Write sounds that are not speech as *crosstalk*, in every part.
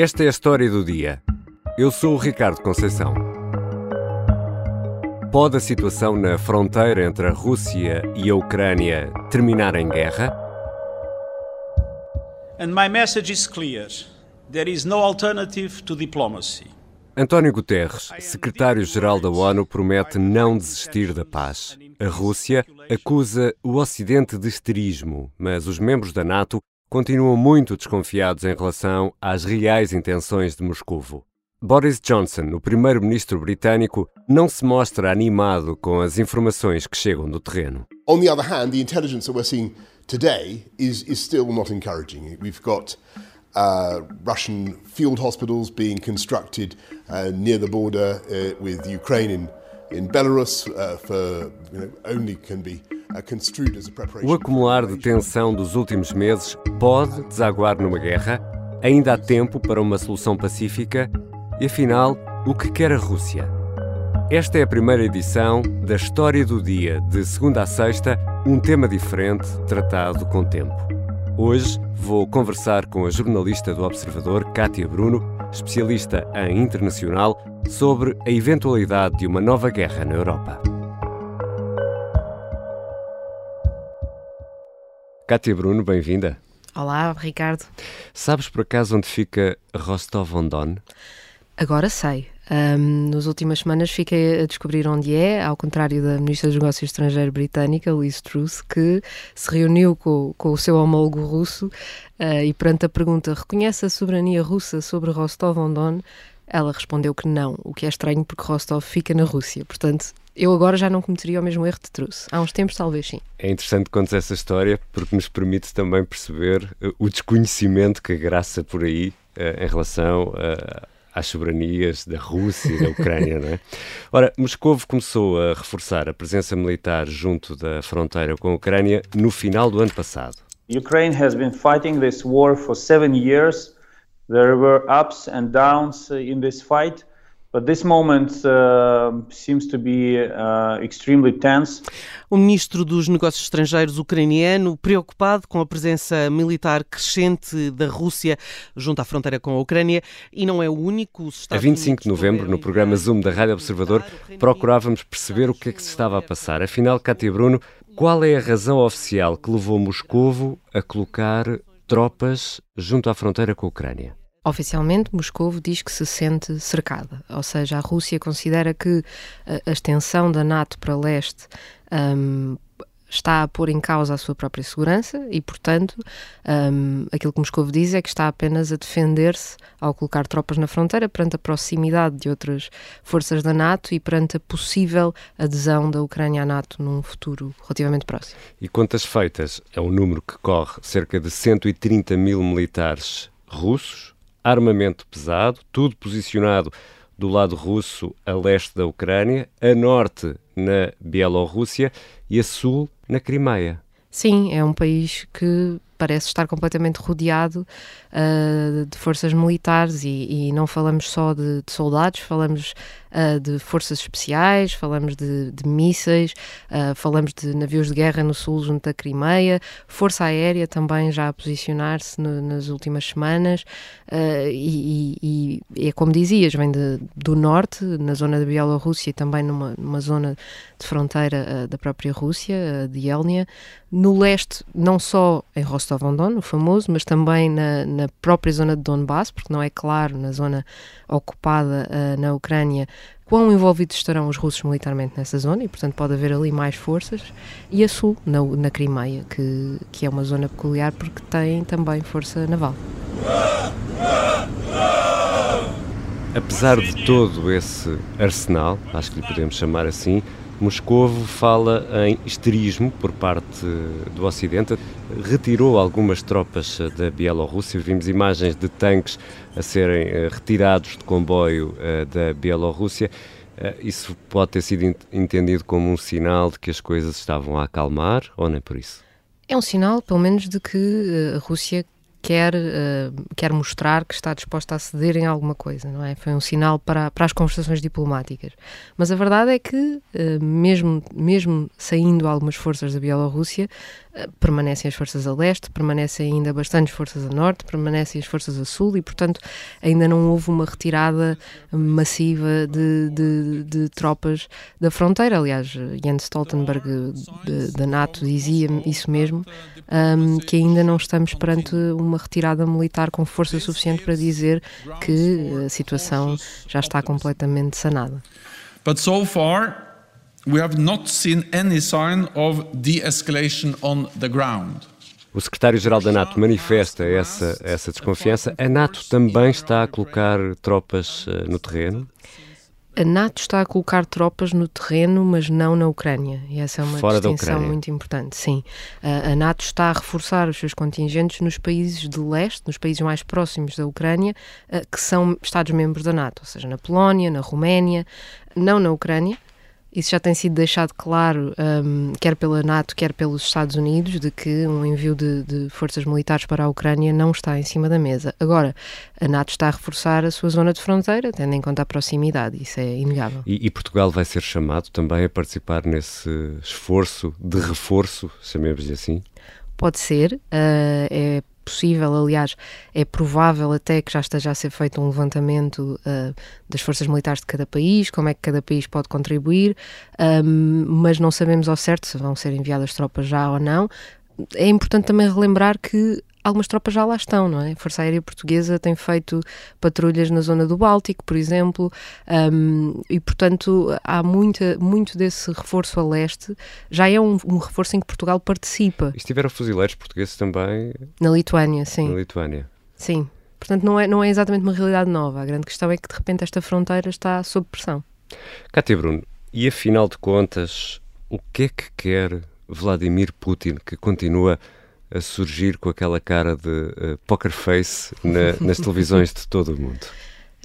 Esta é a história do dia. Eu sou o Ricardo Conceição. Pode a situação na fronteira entre a Rússia e a Ucrânia terminar em guerra? And my message is clear. There is no alternative to diplomacy. António Guterres, secretário-geral da ONU, promete não desistir da paz. A Rússia acusa o Ocidente de esterismo, mas os membros da NATO continuam muito desconfiados em relação às reais intenções de Moscovo. Boris Johnson, o primeiro-ministro britânico, não se mostra animado com as informações que chegam do terreno. On the other hand, the intelligence that we're seeing today is, is still not encouraging. We've got uh, Russian field hospitals being constructed uh, near the border uh, with Ukraine in, in Belarus uh, for you know, only can be O acumular de tensão dos últimos meses pode desaguar numa guerra? Ainda há tempo para uma solução pacífica? E afinal, o que quer a Rússia? Esta é a primeira edição da História do Dia, de segunda a sexta, um tema diferente, tratado com tempo. Hoje vou conversar com a jornalista do Observador, Kátia Bruno, especialista em internacional, sobre a eventualidade de uma nova guerra na Europa. Kátia Bruno, bem-vinda. Olá, Ricardo. Sabes por acaso onde fica Rostov-on-Don? Agora sei. Um, nas últimas semanas fiquei a descobrir onde é, ao contrário da Ministra dos Negócios Estrangeiros britânica, Liz Truss, que se reuniu com, com o seu homólogo russo uh, e perante a pergunta reconhece a soberania russa sobre Rostov-on-Don, ela respondeu que não, o que é estranho porque Rostov fica na Rússia. Portanto, eu agora já não cometeria o mesmo erro de Truss. Há uns tempos, talvez sim. É interessante contar essa história porque nos permite também perceber uh, o desconhecimento que graça por aí uh, em relação a às soberanias da Rússia e da Ucrânia, não é? *laughs* Ora, Moscou começou a reforçar a presença militar junto da fronteira com a Ucrânia no final do ano passado. Ukraine has been fighting this war for seven years. There were ups and downs in this fight. But this moment uh, seems to be uh, extremely tense. O ministro dos Negócios Estrangeiros ucraniano preocupado com a presença militar crescente da Rússia junto à fronteira com a Ucrânia e não é o único. A 25 de novembro, no programa Zoom da Rádio Observador, procurávamos perceber o que é que se estava a passar. Afinal, Cátia Bruno, qual é a razão oficial que levou Moscovo a colocar tropas junto à fronteira com a Ucrânia? Oficialmente, Moscou diz que se sente cercada, ou seja, a Rússia considera que a extensão da NATO para leste um, está a pôr em causa a sua própria segurança e, portanto, um, aquilo que Moscou diz é que está apenas a defender-se ao colocar tropas na fronteira perante a proximidade de outras forças da NATO e perante a possível adesão da Ucrânia à NATO num futuro relativamente próximo. E contas feitas, é um número que corre cerca de 130 mil militares russos armamento pesado, tudo posicionado do lado russo a leste da Ucrânia, a norte na Bielorrússia e a sul na Crimeia. Sim, é um país que parece estar completamente rodeado uh, de forças militares e, e, não falamos só de, de soldados, falamos uh, de forças especiais, falamos de, de mísseis, uh, falamos de navios de guerra no sul junto da Crimeia, força aérea também já a posicionar-se nas últimas semanas e, e, é como dizias, vem de, do norte, na zona da Bielorrússia e também numa, numa zona de fronteira da própria Rússia, de Elnia, no leste, não só em Rostov-on-Don, o famoso, mas também na, na, própria zona de Donbass, porque não é claro na zona ocupada uh, na Ucrânia quão envolvidos estarão os russos militarmente nessa zona e, portanto, pode haver ali mais forças. E a sul, na, na Crimeia, que, que é uma zona peculiar porque tem também força naval. Apesar de todo esse arsenal, acho que lhe podemos chamar assim, Moscovo fala em histerismo por parte do Ocidente. Retirou algumas tropas da Bielorrússia. Vimos imagens de tanques a serem eh, retirados de comboio eh, da Bielorrússia. Eh, isso pode ter sido entendido como um sinal de que as coisas estavam a acalmar ou nem por isso? É um sinal, pelo menos, de que a Rússia quer, uh, quer mostrar que está disposta a ceder em alguma coisa, não é? Foi um sinal para, para as conversações diplomáticas. Mas a verdade é que, uh, mesmo, mesmo saindo algumas forças da Bielorrússia, uh, permanecem as forças a leste, permanecem ainda bastantes forças a norte, permanecem as forças a sul e, portanto, ainda não houve uma retirada massiva de, de, de tropas da fronteira. Aliás, Jens Stoltenberg da NATO dizia isso mesmo, um, que ainda não estamos perante uma retirada militar com força suficiente para dizer que a situação já está completamente sanada. But so far we have not seen any sign of de-escalation on the ground. O secretário-geral da NATO manifesta essa, essa desconfiança. A NATO também está a colocar tropas uh, no terreno? A NATO está a colocar tropas no terreno, mas não na Ucrânia. E essa é uma Fora distinção muito importante. Sim. A NATO está a reforçar os seus contingentes nos países de leste, nos países mais próximos da Ucrânia, que são Estados-membros da NATO, ou seja, na Polónia, na Roménia, não na Ucrânia. Isso já tem sido deixado claro, um, quer pela NATO, quer pelos Estados Unidos, de que um envio de, de, forças militares para a Ucrânia não está em cima da mesa. Agora, a NATO está a reforçar a sua zona de fronteira, tendo em conta a proximidade, isso é inegável. E, e Portugal vai ser chamado também a participar nesse esforço de reforço, chamemos-lhe assim? Pode ser, uh, é possível, aliás, é provável até que já esteja a ser feito um levantamento uh, das forças militares de cada país, como é que cada país pode contribuir, um, mas não sabemos ao certo se vão ser enviadas tropas já ou não. É importante também relembrar que algumas tropas já lá estão, não é? A Força Aérea Portuguesa tem feito patrulhas na zona do Báltico, por exemplo, um, e portanto há muita, muito desse reforço a leste, já é um, um reforço em que Portugal participa. E estiveram fuzileiros portugueses também? Na Lituânia, sim. Na Lituânia. Sim. Portanto, não é, não é exatamente uma realidade nova. A grande questão é que, de repente, esta fronteira está sob pressão. Cátia Bruno, e afinal de contas, o que é que quer Vladimir Putin, que continua a surgir com aquela cara de uh, poker face na, *laughs* nas televisões de todo o mundo?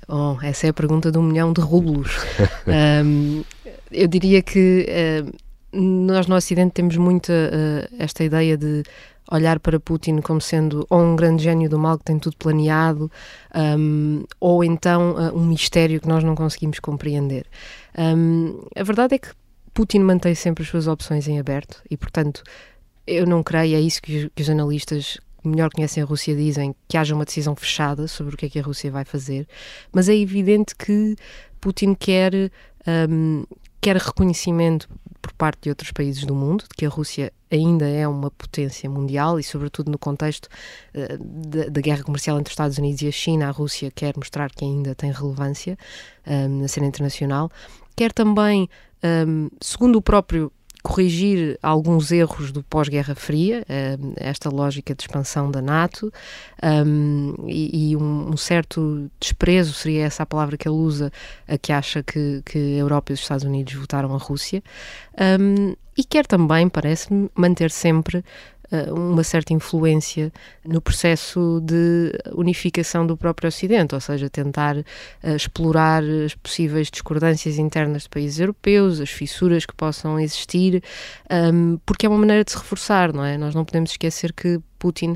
Oh, essa é a pergunta de um milhão de rublos. *laughs* um, eu diria que uh, nós no Ocidente temos muito uh, esta ideia de olhar para Putin como sendo ou um grande gênio do mal que tem tudo planeado, um, ou então uh, um mistério que nós não conseguimos compreender. Um, a verdade é que Putin mantém sempre as suas opções em aberto e, portanto, eu não creio, é isso que os, que os analistas melhor conhecem a Rússia dizem que haja uma decisão fechada sobre o que é que a Rússia vai fazer, mas é evidente que Putin quer, um, quer reconhecimento por parte de outros países do mundo, de que a Rússia ainda é uma potência mundial e, sobretudo, no contexto uh, da, guerra comercial entre os Estados Unidos e a China, a Rússia quer mostrar que ainda tem relevância um, na cena internacional. Quer também, um, segundo o próprio corrigir alguns erros do pós-Guerra Fria, eh, esta lógica de expansão da NATO um, e, e um, um, certo desprezo, seria essa a palavra que ele usa, a que acha que, que a Europa e os Estados Unidos votaram a Rússia, um, e quer também, parece-me, manter sempre uma certa influência no processo de unificação do próprio Ocidente, ou seja, tentar uh, explorar as possíveis discordâncias internas de países europeus, as fissuras que possam existir, um, porque é uma maneira de se reforçar, não é? Nós não podemos esquecer que Putin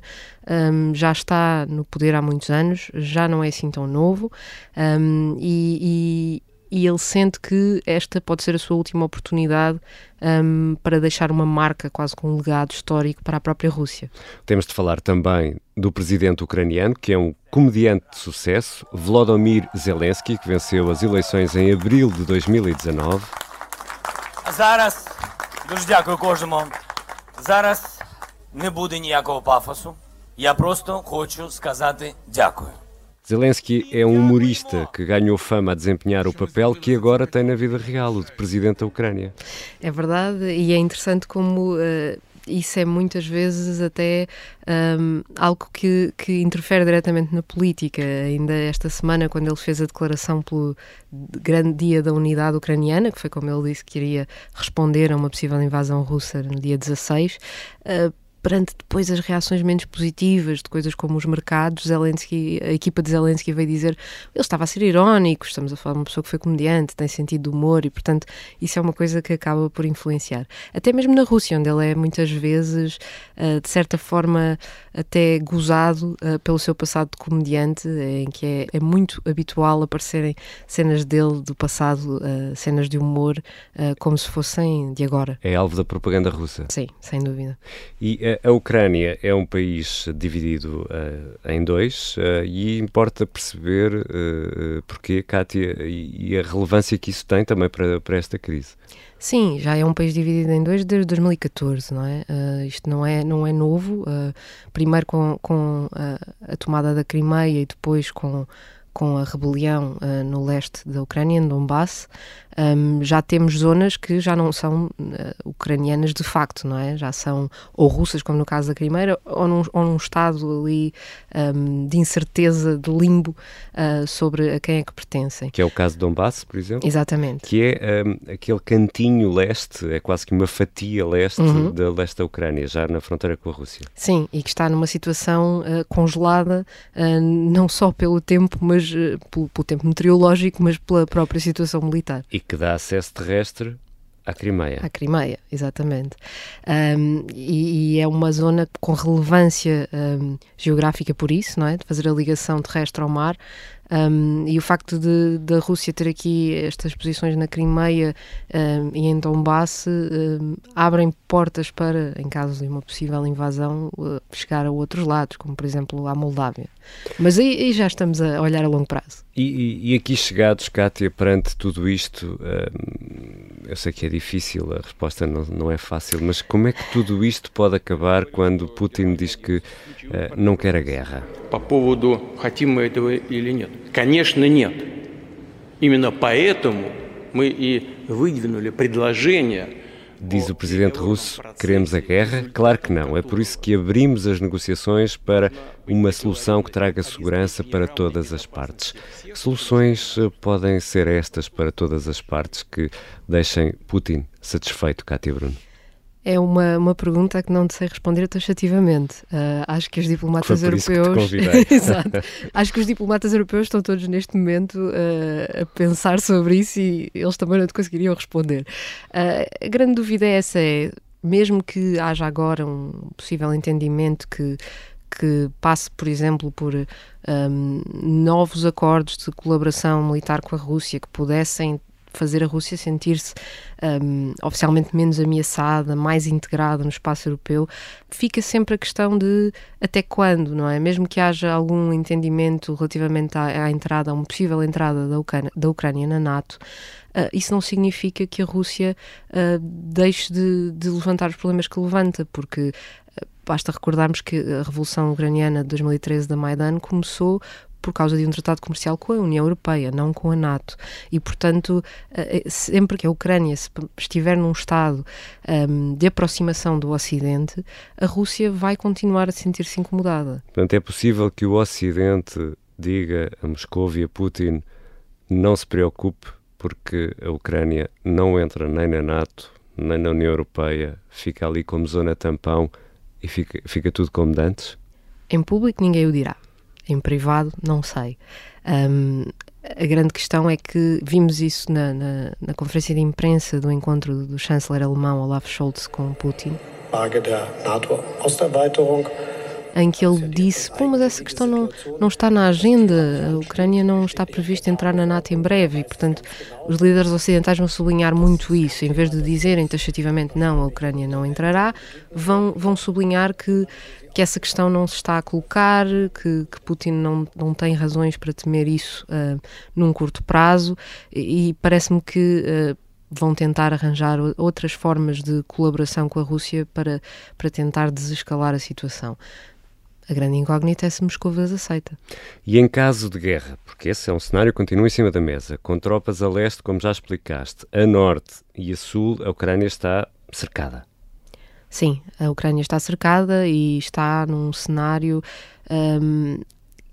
um, já está no poder há muitos anos, já não é assim tão novo um, e, e ele sente que esta pode ser a sua última oportunidade um, para deixar uma marca, quase com um legado histórico para a própria Rússia. Temos de falar também do presidente ucraniano, que é um comediante de sucesso, Volodymyr Zelensky, que venceu as eleições em abril de 2019. Зараз дуже дякую кожному. Зараз не буде ніякого пафосу. Я просто хочу сказати дякую. Zelensky é um humorista que ganhou fama a desempenhar o papel que agora tem na vida real, o de presidente da Ucrânia. É verdade, e é interessante como uh, isso é muitas vezes até um, algo que, que interfere diretamente na política. Ainda esta semana, quando ele fez a declaração pelo grande dia da unidade ucraniana, que foi como ele disse que iria responder a uma possível invasão russa no dia 16, uh, perante depois as reações menos positivas de coisas como os mercados, Zelensky, a equipa de Zelensky veio dizer ele estava a ser irónico, estamos a falar de uma pessoa que foi comediante, tem sentido de humor e, portanto, isso é uma coisa que acaba por influenciar. Até mesmo na Rússia, onde ele é muitas vezes, uh, de certa forma, até gozado uh, pelo seu passado de comediante, em que é, é muito habitual aparecerem cenas dele do passado, uh, cenas de humor, como se fossem de agora. É alvo da propaganda russa. Sim, sem dúvida. E a Ucrânia é um país dividido uh, em dois uh, e importa perceber uh, porquê, Kátia, e, e, a relevância que isso tem também para, para esta crise. Sim, já é um país dividido em dois desde 2014, não é? isto não é, não é novo. primeiro com, com a tomada da Crimeia e depois com com a rebelião uh, no leste da Ucrânia, em Donbass, um, já temos zonas que já não são uh, ucranianas de facto, não é? Já são ou russas, como no caso da Crimeia, ou num, ou num estado ali um, de incerteza, de limbo uh, sobre a quem é que pertencem. Que é o caso de Donbass, por exemplo? Exatamente. Que é um, aquele cantinho leste, é quase que uma fatia leste uhum. da leste da Ucrânia, já na fronteira com a Rússia. Sim, e que está numa situação congelada, não só pelo tempo, mas pelo, pelo, tempo meteorológico, mas pela própria situação militar. E que dá acesso terrestre à Crimeia. À Crimeia, exatamente. Um, e, e, é uma zona com relevância um, geográfica por isso, não é? De fazer a ligação terrestre ao mar, um, e o facto de da Rússia ter aqui estas posições na Crimeia e em Donbass abrem portas para, em caso de uma possível invasão, uh, chegar a outros lados, como por exemplo a Moldávia. Mas aí, aí, já estamos a olhar a longo prazo. E, e, e aqui chegados, Kátia, perante tudo isto, eu sei que é difícil, a resposta não, não é fácil, mas como é que tudo isto pode acabar quando Putin diz que uh, não quer a guerra? По поводу хотим мы этого или нет. Конечно, нет. Именно поэтому мы и выдвинули предложение Diz o presidente russo: queremos a guerra? Claro que não. É por isso que abrimos as negociações para uma solução que traga segurança para todas as partes. Soluções eh, podem ser estas para todas as partes que deixem Putin satisfeito, Cátia Bruno? É uma, uma pergunta que não te sei responder taxativamente. Uh, acho que os diplomatas europeus. *laughs* Exato. Acho que os diplomatas europeus estão todos neste momento uh, a pensar sobre isso e eles também não te conseguiriam responder. Uh, a grande dúvida é essa: é, mesmo que haja agora um possível entendimento que que passe, por exemplo, por um, novos acordos de colaboração militar com a Rússia que pudessem fazer a Rússia sentir-se um, oficialmente menos ameaçada, mais integrada no espaço europeu, fica sempre a questão de até quando, não é? Mesmo que haja algum entendimento relativamente à, à entrada, a uma possível entrada da Ucrânia, da Ucrânia na NATO, uh, isso não significa que a Rússia uh, deixe de, de levantar os problemas que levanta, porque uh, basta recordarmos que a Revolução Ucraniana de 2013 da Maidan começou por causa de um tratado comercial com a União Europeia, não com a NATO. E, portanto, eh, eh, sempre que a Ucrânia estiver num estado um, de aproximação do Ocidente, a Rússia vai continuar a sentir-se incomodada. Portanto, é possível que o Ocidente diga a Moscou e a Putin não se preocupe porque a Ucrânia não entra nem na NATO, nem na União Europeia, fica ali como zona tampão e fica, fica tudo como dantes? Em público ninguém o dirá em privado, não sei. Um, a grande questão é que vimos isso na, na, na, conferência de imprensa do encontro do chanceler alemão Olaf Scholz com Putin. Em que ele disse: Pô, mas essa questão não, não está na agenda, a Ucrânia não está prevista entrar na NATO em breve, e portanto os líderes ocidentais vão sublinhar muito isso, em vez de dizerem taxativamente não, a Ucrânia não entrará, vão, vão sublinhar que que essa questão não se está a colocar, que, que Putin não, não tem razões para temer isso uh, num curto prazo. E, e parece-me que uh, vão tentar arranjar outras formas de colaboração com a Rússia para, para tentar desescalar a situação. A grande incógnita é se Moscou as aceita. E em caso de guerra, porque esse é um cenário que continua em cima da mesa, com tropas a leste, como já explicaste, a norte e a sul, a Ucrânia está cercada. Sim, a Ucrânia está cercada e está num cenário um,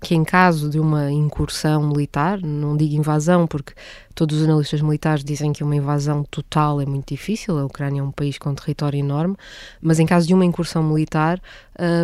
que em caso de uma incursão militar, não digo invasão, porque todos os analistas militares dizem que uma invasão total é muito difícil, a Ucrânia é um país com território enorme, mas em caso de uma incursão militar,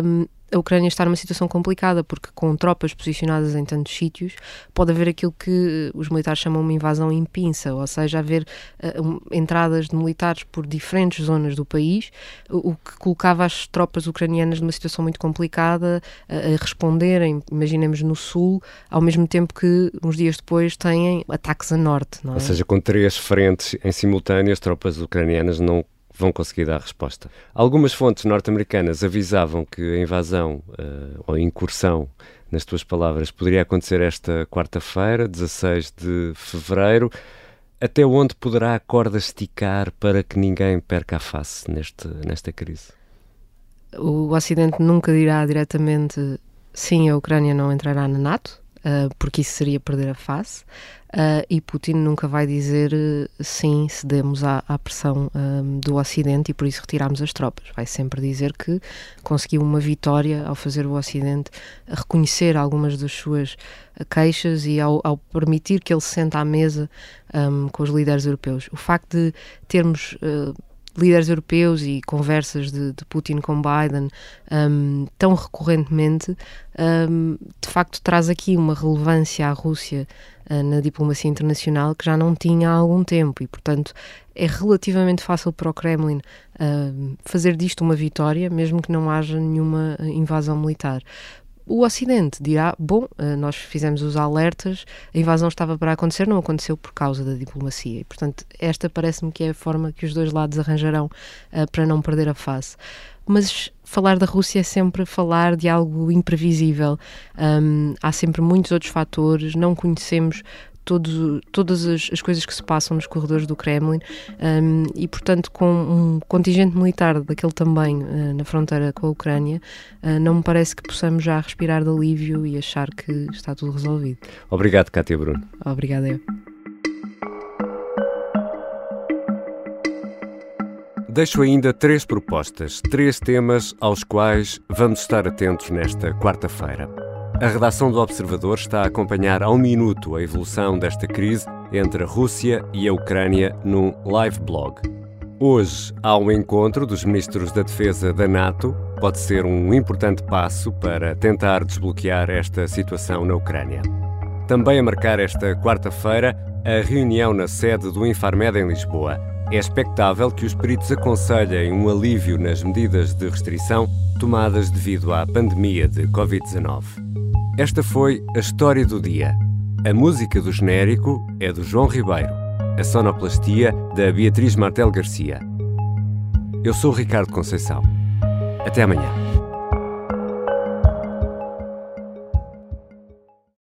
um, a Ucrânia está numa situação complicada, porque com tropas posicionadas em tantos sítios, pode haver aquilo que os militares chamam uma invasão em pinça, ou seja, haver uh, entradas de militares por diferentes zonas do país, o, o, que colocava as tropas ucranianas numa situação muito complicada uh, a responderem, imaginemos no sul, ao mesmo tempo que uns dias depois têm ataques a norte. É? Ou seja, com três frentes em simultâneo, as tropas ucranianas não vão conseguir dar resposta. Algumas fontes norte-americanas avisavam que a invasão uh, ou incursão, nas tuas palavras, poderia acontecer esta quarta-feira, 16 de fevereiro. Até onde poderá a corda esticar para que ninguém perca a face neste, nesta crise? O Ocidente nunca dirá diretamente sim, a Ucrânia não entrará na NATO, uh, porque isso seria perder a face. Uh, e Putin nunca vai dizer uh, sim, cedemos à, à pressão um, do Ocidente e por isso retiramos as tropas. Vai sempre dizer que conseguiu uma vitória ao fazer o Ocidente reconhecer algumas das suas queixas e ao, ao permitir que ele se sente à mesa um, com os líderes europeus. O facto de termos uh, líderes europeus e conversas de, de Putin com Biden um, tão recorrentemente, um, de facto traz aqui uma relevância à Rússia uh, na diplomacia internacional que já não tinha há algum tempo e, portanto, é relativamente fácil para o Kremlin uh, fazer disto uma vitória, mesmo que não haja nenhuma invasão militar o Ocidente dirá: bom, eh, nós fizemos os alertas, a invasão estava para acontecer, não aconteceu por causa da diplomacia. E, portanto, esta parece-me que é a forma que os dois lados arranjarão uh, para não perder a face. Mas falar da Rússia é sempre falar de algo imprevisível. Um, há sempre muitos outros fatores, não conhecemos todo, todas as, as, coisas que se passam nos corredores do Kremlin um, e, portanto, com um contingente militar daquele também uh, na fronteira com a Ucrânia, uh, não me parece que possamos já respirar de alívio e achar que está tudo resolvido. Obrigado, Cátia Bruno. Obrigada eu. Deixo ainda três propostas, três temas aos quais vamos estar atentos nesta quarta-feira. A redação do Observador está a acompanhar ao minuto a evolução desta crise entre a Rússia e a Ucrânia num live blog. Hoje há um encontro dos ministros da Defesa da NATO. Pode ser um importante passo para tentar desbloquear esta situação na Ucrânia. Também a marcar esta quarta-feira a reunião na sede do Infarmed em Lisboa. É expectável que os peritos aconselhem um alívio nas medidas de restrição tomadas devido à pandemia de Covid-19. Esta foi a história do dia. A música do genérico é do João Ribeiro, a sonoplastia da Beatriz Martel Garcia. Eu sou Ricardo Conceição. Até amanhã.